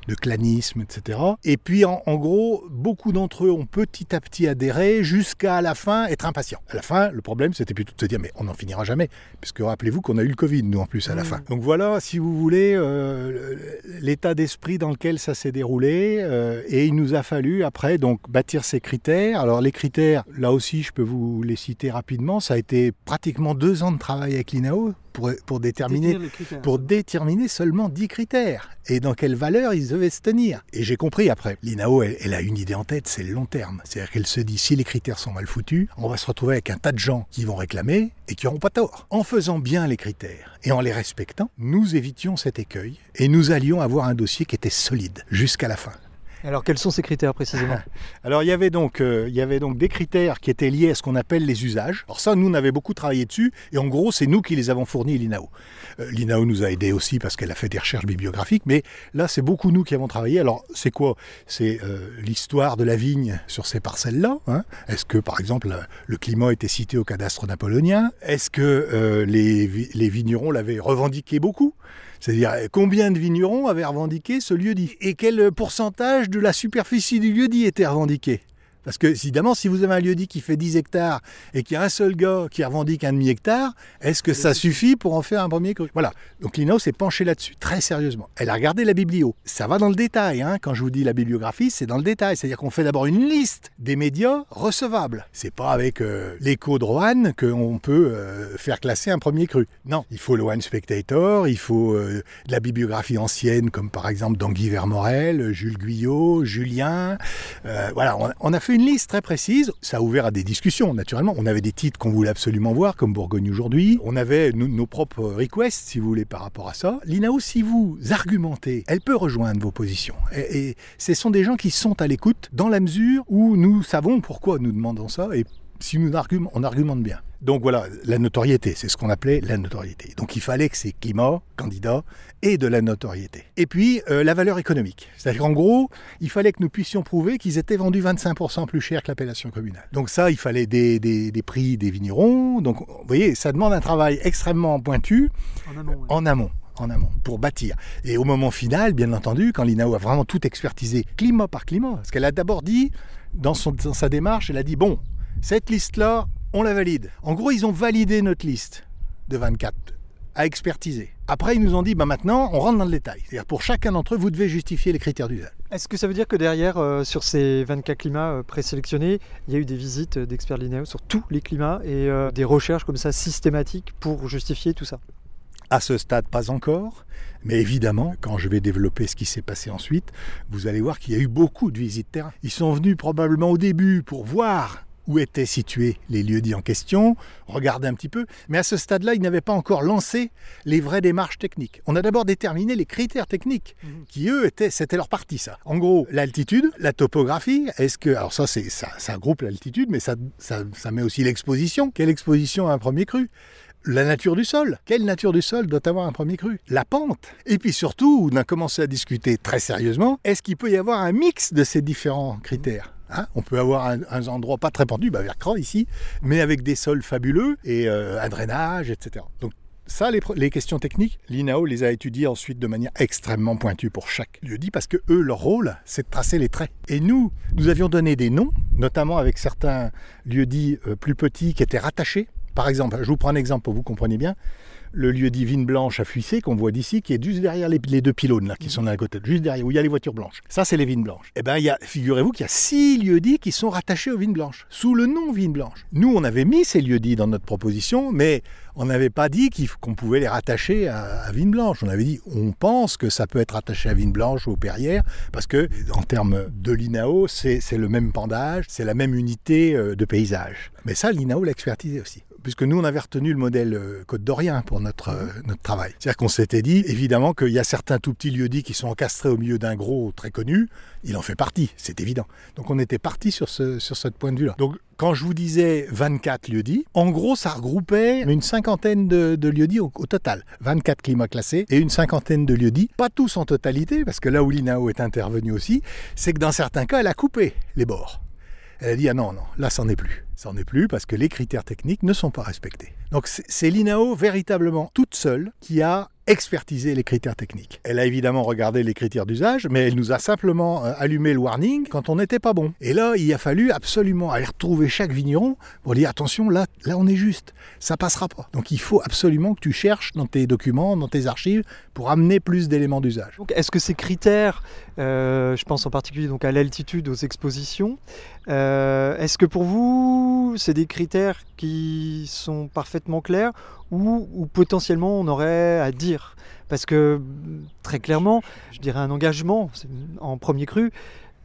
de clanisme, etc. Et puis en, en gros, beaucoup d'entre eux ont petit à petit adhéré jusqu'à la fin être impatients. À la fin, le problème c'était plutôt de se dire mais on n'en finira jamais, puisque rappelez-vous qu'on a eu le Covid nous en plus à la fin. Donc voilà, si vous voulez, euh, l'état d'esprit dans lequel ça s'est déroulé, euh, et il nous a fallu après donc bâtir ces critères. Alors les critères, là aussi je peux vous les citer rapidement, ça a été pratiquement deux ans de travail avec l'INAO pour, pour déterminer pour déterminer seulement 10 critères et dans quelle valeur ils devaient se tenir. Et j'ai compris après. L'INAO, elle, elle a une idée en tête, c'est le long terme. C'est-à-dire qu'elle se dit, si les critères sont mal foutus, on va se retrouver avec un tas de gens qui vont réclamer et qui n'auront pas tort. En faisant bien les critères et en les respectant, nous évitions cet écueil et nous allions avoir un dossier qui était solide jusqu'à la fin. Alors quels sont ces critères précisément Alors il y avait donc euh, il y avait donc des critères qui étaient liés à ce qu'on appelle les usages. Alors ça nous on avait beaucoup travaillé dessus et en gros c'est nous qui les avons fournis l'INAO. Euh, L'INAO nous a aidés aussi parce qu'elle a fait des recherches bibliographiques, mais là c'est beaucoup nous qui avons travaillé. Alors c'est quoi? C'est euh, l'histoire de la vigne sur ces parcelles-là. hein? Est-ce que par exemple le- climat était cité au cadastre napoléonien? Est-ce que les, les vignerons l'avaient revendiqué beaucoup? C'est-à-dire euh, combien de vignerons avaient revendiqué ce lieu-dit? Et quel pourcentage de la superficie du lieu-dit était revendiqué? Parce que évidemment, si vous avez un lieu-dit qui fait 10 hectares et qu'il y a un seul gars qui revendique un demi-hectare, est-ce que ça suffit pour en faire un premier cru? Voilà. Donc l'INAO s'est penchée là-dessus, très sérieusement. Elle a regardé la biblio. Ça va dans le détail. Hein. Quand je vous dis la bibliographie, c'est dans le détail. C'est-à-dire qu'on fait d'abord une liste des médias recevables. C'est pas avec euh, l'écho de Roanne qu'on peut euh, faire classer un premier cru. Non, il faut le One Spectator, il faut euh, de la bibliographie ancienne, comme par exemple Danguy Vermorel, Jules Guyot, Julien. Euh, voilà, on, on a fait une liste très précise. Ça a ouvert à des discussions, naturellement. On avait des titres qu'on voulait absolument voir, comme Bourgogne aujourd'hui. On avait nos, propres requests, si vous voulez, par rapport à ça. L'INAO, si vous argumentez, elle peut rejoindre vos positions. Et, ce sont des gens qui sont à l'écoute, dans la mesure où nous savons pourquoi nous demandons ça, et si nous argumentons, on argumente bien. Donc voilà, la notoriété, c'est ce qu'on appelait la notoriété. Donc il fallait que ces climats, candidats, aient de la notoriété. Et puis euh, la valeur économique. C'est-à-dire qu'en gros, il fallait que nous puissions prouver qu'ils étaient vendus 25% plus cher que l'appellation communale. Donc ça, il fallait des, des- des prix des vignerons. Donc vous voyez, ça demande un travail extrêmement pointu En amont. ouais. en amont. En amont, pour bâtir. Et au moment final, bien entendu, quand l'INAO a vraiment tout expertisé, climat par climat, parce qu'elle a d'abord dit, dans, son- dans sa démarche, elle a dit bon, cette liste-là, on la valide. En gros, ils ont validé notre liste de 24 à expertiser. Après, ils nous ont dit bah maintenant, on rentre dans le détail. C'est-à-dire, pour chacun d'entre eux, vous devez justifier les critères d'usage. Est-ce que ça veut dire que derrière, euh, sur ces 24 climats euh, présélectionnés, il y a eu des visites euh, d'experts linéaux sur tous les climats et euh, des recherches comme ça systématiques pour justifier tout ça? À ce stade, pas encore. Mais évidemment, quand je vais développer ce qui s'est passé ensuite, vous allez voir qu'il y a eu beaucoup de visites terrain. Ils sont venus probablement au début pour voir où étaient situés les lieux-dits en question, regarder un petit peu. Mais à ce stade-là, ils n'avaient pas encore lancé les vraies démarches techniques. On a d'abord déterminé les critères techniques, qui eux étaient, c'était leur partie ça. En gros, l'altitude, la topographie. Est-ce que, alors ça, c'est ça, ça groupe l'altitude, mais ça, ça, ça met aussi l'exposition. Quelle exposition à un premier cru? La nature du sol. Quelle nature du sol doit avoir un premier cru? La pente. Et puis surtout, on a commencé à discuter très sérieusement, est-ce qu'il peut y avoir un mix de ces différents critères? Hein, on peut avoir un, endroit pas très pentu, bah ici, mais avec des sols fabuleux et euh, un drainage, etc. Donc ça, les, les questions techniques, l'INAO les a étudiées ensuite de manière extrêmement pointue pour chaque lieu-dit, parce que eux, leur rôle, c'est de tracer les traits. Et nous, nous avions donné des noms, notamment avec certains lieux-dits euh, plus petits qui étaient rattachés. Par exemple, je vous prends un exemple pour que vous compreniez bien le lieu dit Vigne Blanche à Fuissé, qu'on voit d'ici, qui est juste derrière les, les deux pylônes là, qui sont d'un côté, juste derrière, où il y a les voitures blanches. Ça, c'est les vignes blanches. Eh bien, il y a, figurez-vous qu'il y a six lieux dits qui sont rattachés aux vignes blanches, sous le nom Vigne Blanche. Nous, on avait mis ces lieux dits dans notre proposition, mais on n'avait pas dit qu'on pouvait les rattacher à, à Vigne Blanche. On avait dit, on pense que ça peut être rattaché à Vigne Blanche ou aux Perrières, parce que, en termes de l'INAO, c'est le même pendage, c'est la même unité euh, de paysage. Mais ça, l'INAO l'a expertisé aussi puisque nous, on avait retenu le modèle euh, Côte d'Orient pour notre, euh, notre travail. C'est-à-dire qu'on s'était dit, évidemment, qu'il y a certains tout petits lieux-dits qui sont encastrés au milieu d'un gros très connu. Il en fait partie, c'est évident. Donc on était parti sur ce, sur ce point de vue-là. Donc quand je vous disais 24 lieux-dits, en gros, ça regroupait une cinquantaine de, de lieux-dits au, au total. 24 climats classés et une cinquantaine de lieux-dits. Pas tous en totalité, parce que là où l'INAO est intervenu aussi, c'est que dans certains cas, elle a coupé les bords. Elle a dit ah non, non, là, c'en est plus. C'en est plus parce que les critères techniques ne sont pas respectés. Donc c'est l'INAO véritablement toute seule qui a expertisé les critères techniques. Elle a évidemment regardé les critères d'usage, mais elle nous a simplement euh, allumé le warning quand on n'était pas bon. Et là, il a fallu absolument aller retrouver chaque vigneron pour dire attention, là, là on est juste, ça passera pas. Donc il faut absolument que tu cherches dans tes documents, dans tes archives, pour amener plus d'éléments d'usage. Est-ce que ces critères, je pense en particulier donc à l'altitude, aux expositions, euh, est-ce que pour vous, c'est des critères qui sont parfaitement clairs ou, ou potentiellement on aurait à dire? Parce que très clairement, je dirais un engagement en premier cru,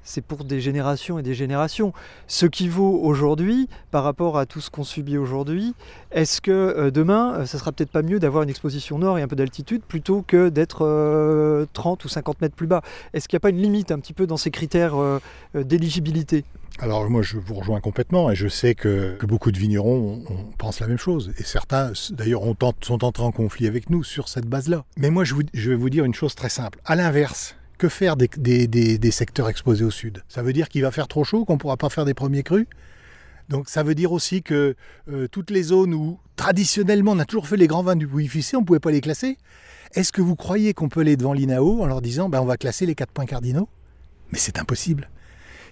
c'est pour des générations et des générations. Ce qui vaut aujourd'hui par rapport à tout ce qu'on subit aujourd'hui, est-ce que euh, demain, euh, ça sera peut-être pas mieux d'avoir une exposition nord et un peu d'altitude plutôt que d'être euh, 30 ou 50 mètres plus bas? Est-ce qu'il n'y a pas une limite un petit peu dans ces critères euh, euh, d'éligibilité? Alors moi je vous rejoins complètement et je sais que, que beaucoup de vignerons on, on pensent la même chose et certains d'ailleurs sont entrés en conflit avec nous sur cette base-là. Mais moi je, je vais vous dire une chose très simple. À l'inverse, que faire des, des- des- secteurs exposés au sud? Ça veut dire qu'il va faire trop chaud, qu'on ne pourra pas faire des premiers crus? Donc ça veut dire aussi que euh, toutes les zones où traditionnellement on a toujours fait les grands vins du Pouilly-Fuissé, on ne pouvait pas les classer. Est-ce que vous croyez qu'on peut aller devant l'INAO en leur disant ben, on va classer les quatre points cardinaux? Mais c'est impossible.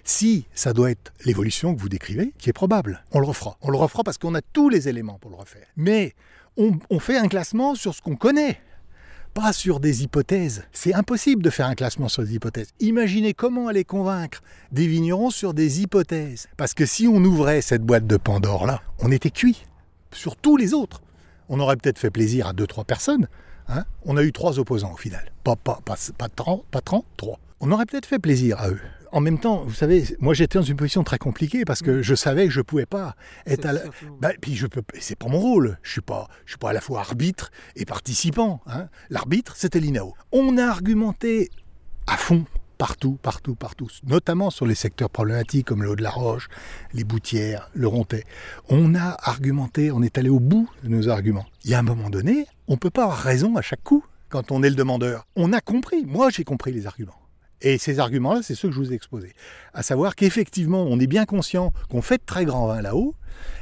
Si ça doit être l'évolution que vous décrivez, qui est probable, on le refera. On le refera parce qu'on a tous les éléments pour le refaire. Mais on fait un classement sur ce qu'on connaît, sur des hypothèses. C'est impossible de faire un classement sur des hypothèses. Imaginez comment aller convaincre des vignerons sur des hypothèses. Parce que si on ouvrait cette boîte de Pandore là, on était cuit sur tous les autres. On aurait peut-être fait plaisir à deux, trois personnes. hein. on a eu trois opposants au final. Pas, pas, pas, pas 30, pas 30, trois. On aurait peut-être fait plaisir à eux. En même temps, vous savez, moi j'étais dans une position très compliquée parce que je savais que je pouvais pas être à la... Bah, puis je peux, c'est pas mon rôle. Je suis pas, je suis pas à la fois arbitre et participant. hein. L'arbitre, c'était l'INAO. On a argumenté à fond partout, partout, partout, notamment sur les secteurs problématiques comme le Haut-de-la-Roche, les Boutières, le Rontais. On a argumenté, on est allé au bout de nos arguments. Il y a un moment donné, on peut pas avoir raison à chaque coup quand on est le demandeur. On a compris. Moi, j'ai compris les arguments. Et ces arguments-là, c'est ceux que je vous ai exposés. À savoir qu'effectivement, on est bien conscient qu'on fait de très grands vins là-haut,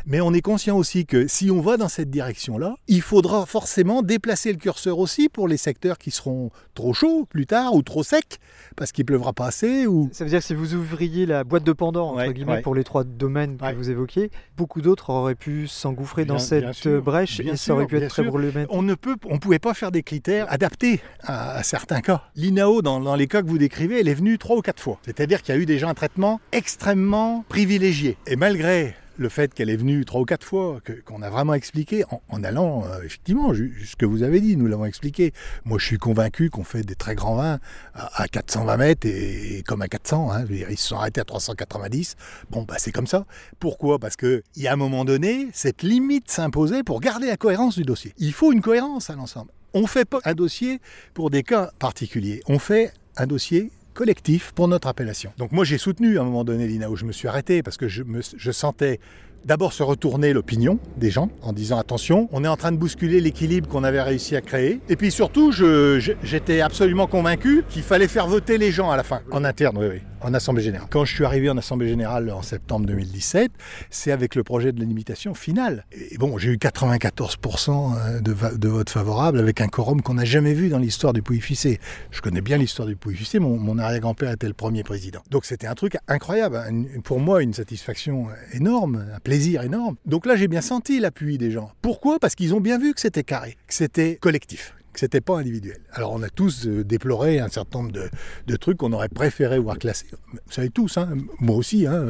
mais on est conscient aussi que si on va dans cette direction-là, il faudra forcément déplacer le curseur aussi pour les secteurs qui seront trop chauds plus tard ou trop secs, parce qu'il pleuvra pas assez ou... Ça veut dire que si vous ouvriez la boîte de Pandore, entre Ouais, guillemets, ouais. pour les trois domaines que Ouais. vous évoquiez, beaucoup d'autres auraient pu s'engouffrer dans cette sûr, brèche et ça aurait pu être très problématique. On ne peut, on pouvait pas faire des critères adaptés à, à certains cas. L'INAO, dans, dans les cas que vous décrivez, elle est venue trois ou quatre fois. C'est-à-dire qu'il y a eu déjà un traitement extrêmement privilégié. Et malgré le fait qu'elle est venue trois ou quatre fois, qu'on a vraiment expliqué, en, allant euh, effectivement, ce que vous avez dit, nous l'avons expliqué. Moi, je suis convaincu qu'on fait des très grands vins à, à 420 mètres et, et comme à 400. hein. Dire, ils se sont arrêtés à 390. Bon, bah, c'est comme ça. Pourquoi? Parce qu'il y a un moment donné, cette limite s'imposait pour garder la cohérence du dossier. Il faut une cohérence à l'ensemble. On fait pas un dossier pour des cas particuliers. On fait un dossier collectif pour notre appellation. Donc moi j'ai soutenu à un moment donné l'INAO, je me suis arrêté parce que je, sentais d'abord se retourner l'opinion des gens en disant attention, on est en train de bousculer l'équilibre qu'on avait réussi à créer. Et puis surtout, j'étais absolument convaincu qu'il fallait faire voter les gens à la fin, en interne, oui, oui, en Assemblée Générale. Quand je suis arrivé en Assemblée Générale en septembre 2017, c'est avec le projet de limitation finale. Et bon, j'ai eu 94% de, va- de votes favorables avec un quorum qu'on n'a jamais vu dans l'histoire du Pouilly-Fuissé. Je connais bien l'histoire du Pouilly-Fuissé, mon, arrière-grand-père était le premier président. Donc c'était un truc incroyable, une- pour moi une satisfaction énorme, un plaisir énorme. Donc là j'ai bien senti l'appui des gens. Pourquoi? Parce qu'ils ont bien vu que c'était carré, que c'était collectif que c'était pas individuel. Alors on a tous euh, déploré un certain nombre de, de trucs qu'on aurait préféré voir classés. Vous savez tous, hein, moi aussi. Hein,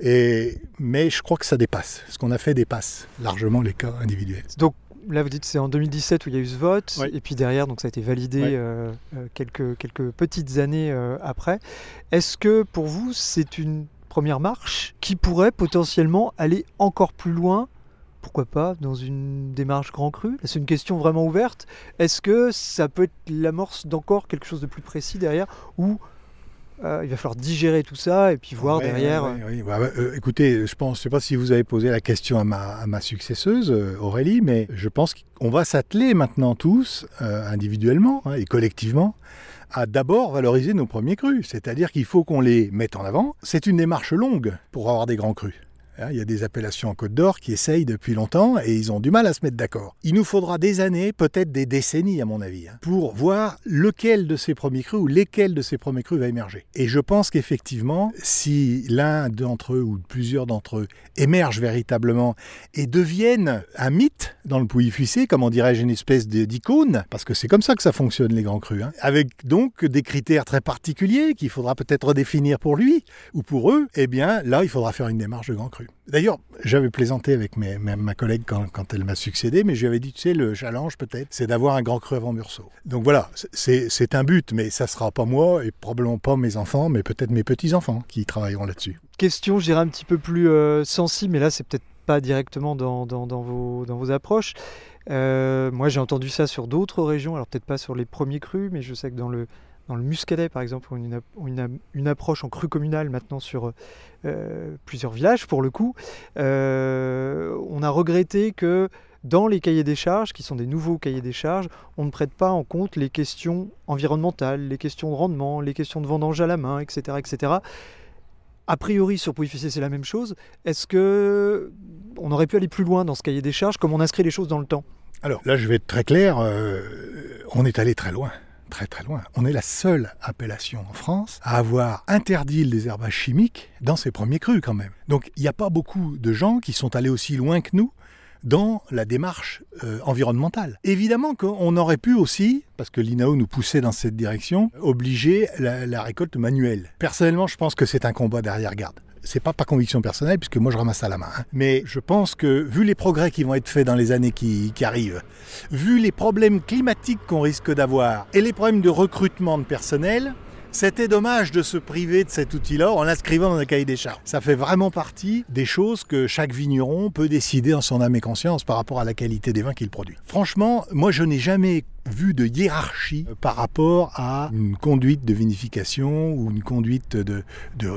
et, mais je crois que ça dépasse. Ce qu'on a fait dépasse largement les cas individuels. Donc là, vous dites c'est en 2017 où il y a eu ce vote, Oui. et puis derrière, donc ça a été validé Oui. euh, euh, quelques, quelques petites années euh, après. Est-ce que pour vous, c'est une première marche qui pourrait potentiellement aller encore plus loin pourquoi pas dans une démarche grand cru? C'est une question vraiment ouverte. Est-ce que ça peut être l'amorce d'encore quelque chose de plus précis derrière ou euh, il va falloir digérer tout ça et puis voir Ouais, derrière ouais, ouais, oui. Bah, bah, euh, écoutez, je pense, je sais pas si vous avez posé la question à ma, à ma successeuse euh, Aurélie, mais je pense qu'on va s'atteler maintenant tous, euh, individuellement hein, et collectivement, à d'abord valoriser nos premiers crus. C'est-à-dire qu'il faut qu'on les mette en avant. C'est une démarche longue pour avoir des grands crus. Hein, Il y a des appellations en Côte d'Or qui essayent depuis longtemps et ils ont du mal à se mettre d'accord. Il nous faudra des années, peut-être des décennies à mon avis, hein, pour voir lequel de ces premiers crus ou lesquels de ces premiers crus va émerger. Et je pense qu'effectivement, si l'un d'entre eux ou plusieurs d'entre eux émergent véritablement et deviennent un mythe dans le Pouilly-Fuissé, comment dirais-je, une espèce d'icône, parce que c'est comme ça que ça fonctionne les grands crus, hein, avec donc des critères très particuliers qu'il faudra peut-être redéfinir pour lui ou pour eux, eh bien là, il faudra faire une démarche de grand cru. D'ailleurs, j'avais plaisanté avec ma, collègue quand, elle m'a succédé, mais je lui avais dit, tu sais, le challenge peut-être, c'est d'avoir un grand cru avant Meursault. Donc voilà, c'est un but, mais ça sera pas moi et probablement pas mes enfants, mais peut-être mes petits-enfants qui travailleront là-dessus. Question, je dirais, un petit peu plus euh, sensible, mais là, c'est peut-être pas directement dans vos approches. Euh, moi, j'ai entendu ça sur d'autres régions, alors peut-être pas sur les premiers crus, mais je sais que dans le, dans le Muscadet, par exemple, on a une, approche en cru communal maintenant sur euh, plusieurs villages, pour le coup. Euh, on a regretté que dans les cahiers des charges, qui sont des nouveaux cahiers des charges, on ne prête pas en compte les questions environnementales, les questions de rendement, les questions de vendange à la main, etc. etc. A priori, sur Pouilly-Fuissé, c'est la même chose. Est-ce que on aurait pu aller plus loin dans ce cahier des charges, comme on inscrit les choses dans le temps? Alors là, je vais être très clair, euh, on est allé très loin. Très très loin. On est la seule appellation en France à avoir interdit le désherbage chimique dans ses premiers crus quand même. Donc il n'y a pas beaucoup de gens qui sont allés aussi loin que nous dans la démarche euh, environnementale. Évidemment qu'on aurait pu aussi, parce que l'INAO nous poussait dans cette direction, obliger la, la récolte manuelle. Personnellement, je pense que c'est un combat d'arrière-garde. C'est pas par conviction personnelle, puisque moi je ramasse à la main. hein. Mais je pense que, vu les progrès qui vont être faits dans les années qui, arrivent, vu les problèmes climatiques qu'on risque d'avoir et les problèmes de recrutement de personnel, c'était dommage de se priver de cet outil-là en l'inscrivant dans un cahier des charges. Ça fait vraiment partie des choses que chaque vigneron peut décider en son âme et conscience par rapport à la qualité des vins qu'il produit. Franchement, moi je n'ai jamais vu de hiérarchie par rapport à une conduite de vinification ou une conduite de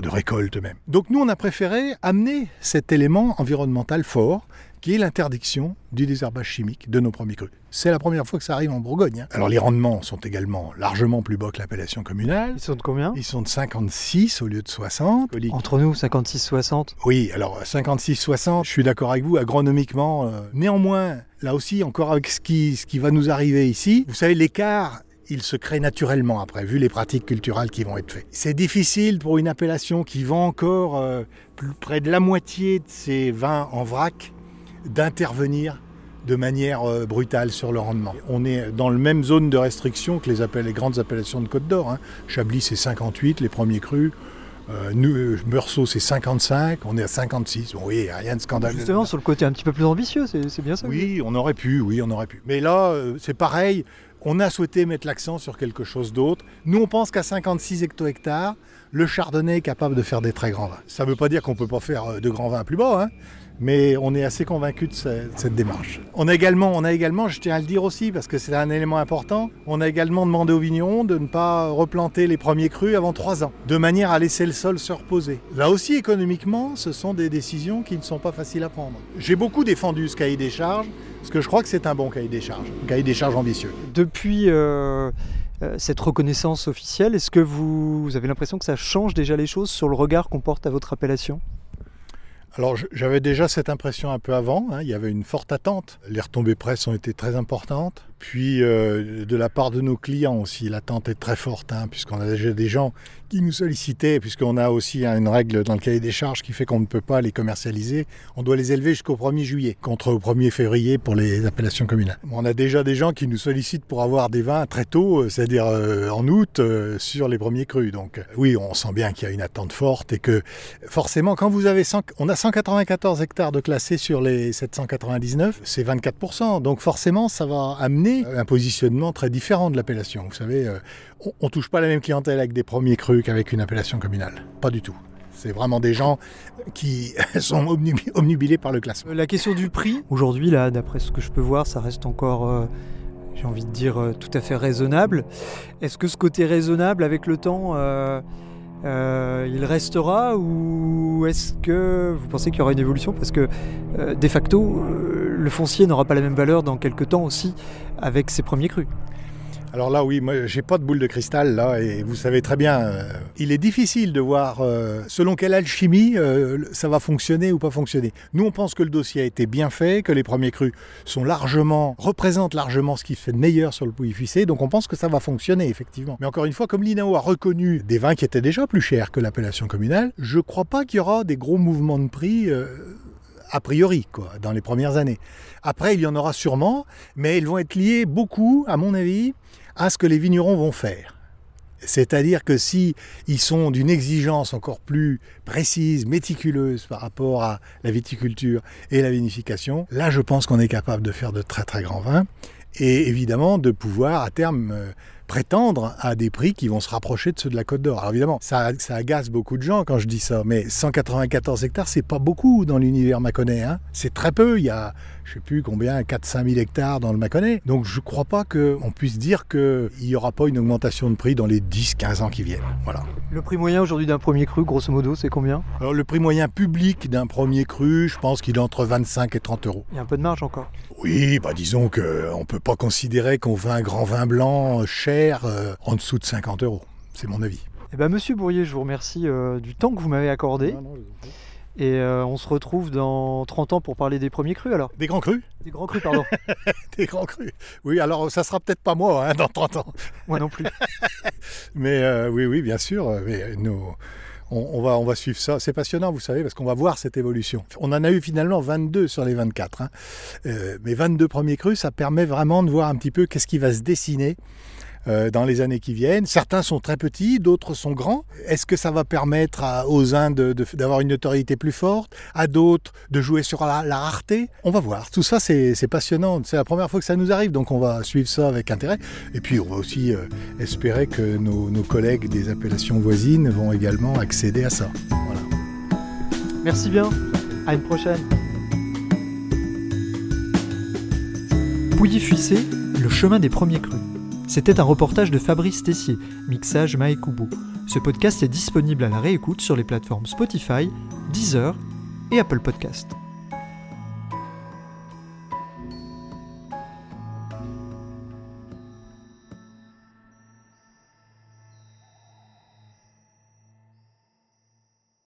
récolte même. Donc nous on a préféré amener cet élément environnemental fort qui est l'interdiction du désherbage chimique de nos premiers crus. C'est la première fois que ça arrive en Bourgogne. hein. Alors les rendements sont également largement plus bas que l'appellation communale. Ils sont de combien? Ils sont de 56 au lieu de 60. Entre nous, 56-60. Oui, alors 56-60, je suis d'accord avec vous, agronomiquement. euh, néanmoins, là aussi, encore avec ce qui, ce qui va nous arriver ici, vous savez, l'écart, il se crée naturellement après, vu les pratiques culturelles qui vont être faites. C'est difficile pour une appellation qui vend encore euh, plus près de la moitié de ses vins en vrac d'intervenir de manière euh, brutale sur le rendement. On est dans la même zone de restriction que les, grandes appellations de Côte d'Or. hein. Chablis, c'est 58, les premiers crus. Euh, nous, euh, Meursault, c'est 55, on est à 56. Bon, oui, rien de scandaleux. Justement, sur le côté un petit peu plus ambitieux, c'est bien ça Oui, on aurait pu, oui, on aurait pu. Mais là, euh, c'est pareil, on a souhaité mettre l'accent sur quelque chose d'autre. Nous, on pense qu'à 56 hecto-hectares, le chardonnay est capable de faire des très grands vins. Ça ne veut pas dire qu'on ne peut pas faire de grands vins plus bas, hein, mais on est assez convaincu de ce- de cette démarche. On a également, on a également, je tiens à le dire aussi, parce que c'est un élément important, on a également demandé aux vignerons de ne pas replanter les premiers crus avant 3 ans, de manière à laisser le sol se reposer. Là aussi, économiquement, ce sont des décisions qui ne sont pas faciles à prendre. J'ai beaucoup défendu ce cahier des charges, parce que je crois que c'est un bon cahier des charges, un cahier des charges ambitieux. Depuis euh, euh, cette reconnaissance officielle, est-ce que vous avez l'impression que ça change déjà les choses sur le regard qu'on porte à votre appellation? Alors j'avais déjà cette impression un peu avant, hein, il y avait une forte attente. Les retombées presse ont été très importantes. Puis euh, de la part de nos clients aussi, l'attente est très forte, hein, puisqu'on a déjà des gens qui nous sollicitaient, puisqu'on a aussi une règle dans le cahier des charges qui fait qu'on ne peut pas les commercialiser. On doit les élever jusqu'au 1er juillet, contre au 1er février pour les appellations communales. On a déjà des gens qui nous sollicitent pour avoir des vins très tôt, euh, c'est-à-dire euh, en août, euh, sur les premiers crus. Donc oui, on sent bien qu'il y a une attente forte et que forcément, quand vous avez 100, on a 194 hectares de classés sur les 799, c'est 24%. Donc forcément, ça va amener un positionnement très différent de l'appellation. Vous savez, on, on touche pas la même clientèle avec des premiers crus qu'avec une appellation communale. Pas du tout. C'est vraiment des gens qui sont omnubi- omnubilés par le classement. Euh, La question du prix, aujourd'hui, là, d'après ce que je peux voir, ça reste encore, euh, j'ai envie de dire, euh, tout à fait raisonnable. Est-ce que ce côté raisonnable, avec le temps, il restera ou est-ce que vous pensez qu'il y aura une évolution? Parce que, de facto, le foncier n'aura pas la même valeur dans quelques temps aussi avec ses premiers crus. Alors là, oui, moi, j'ai pas de boule de cristal là, et vous savez très bien, euh, il est difficile de voir euh, selon quelle alchimie euh, ça va fonctionner ou pas fonctionner. Nous, on pense que le dossier a été bien fait, que les premiers crus sont largement représentent largement ce qui fait de meilleur sur le pouilly fuissé, donc on pense que ça va fonctionner effectivement. Mais encore une fois, comme l'INAO a reconnu des vins qui étaient déjà plus chers que l'appellation communale, je crois pas qu'il y aura des gros mouvements de prix. a priori, quoi, dans les premières années. Après, il y en aura sûrement, mais ils vont être liés beaucoup, à mon avis, à ce que les vignerons vont faire. C'est-à-dire que si ils sont d'une exigence encore plus précise, méticuleuse par rapport à la viticulture et la vinification, là je pense qu'on est capable de faire de très très grands vins et évidemment de pouvoir à terme euh, prétendre à des prix qui vont se rapprocher de ceux de la Côte d'Or. Alors évidemment, ça, agace beaucoup de gens quand je dis ça, mais 194 hectares, c'est pas beaucoup dans l'univers Mâconnais. Hein. C'est très peu. Il y a, je sais plus combien, 4-5 000 hectares dans le Mâconnais. Donc je crois pas qu'on puisse dire qu'il n'y aura pas une augmentation de prix dans les 10-15 ans qui viennent. Voilà. Le prix moyen aujourd'hui d'un premier cru, grosso modo, c'est combien? Alors le prix moyen public d'un premier cru, je pense qu'il est entre 25 et 30 euros. Il y a un peu de marge encore? Oui, bah disons qu'on ne peut pas considérer qu'on veut un grand vin blanc cher euh, en dessous de 50 euros. C'est mon avis. Eh ben, Monsieur Bourrier, je vous remercie euh, du temps que vous m'avez accordé. Non, non, et euh, on se retrouve dans 30 ans pour parler des premiers crus alors Des grands crus? Des grands crus, pardon. des grands crus. Oui, alors ça sera peut-être pas moi hein, dans 30 ans. Moi non plus. mais oui, oui, bien sûr. Mais nous, on, va, on va suivre ça. C'est passionnant, vous savez, parce qu'on va voir cette évolution. On en a eu finalement 22 sur les 24. Hein. Euh, mais 22 premiers crus, ça permet vraiment de voir un petit peu qu'est-ce qui va se dessiner euh, dans les années qui viennent. Certains sont très petits, d'autres sont grands. Est-ce que ça va permettre aux uns d'avoir une notoriété plus forte, à d'autres de jouer sur la, rareté? On va voir. Tout ça, c'est passionnant. C'est la première fois que ça nous arrive, donc on va suivre ça avec intérêt. Et puis, on va aussi euh, espérer que nos, nos, collègues des appellations voisines vont également accéder à ça. Voilà. Merci bien. À une prochaine. Pouilly-Fuissé, le chemin des premiers crus. C'était un reportage de Fabrice Tessier, mixage Maekubo. Ce podcast est disponible à la réécoute sur les plateformes Spotify, Deezer et Apple Podcast.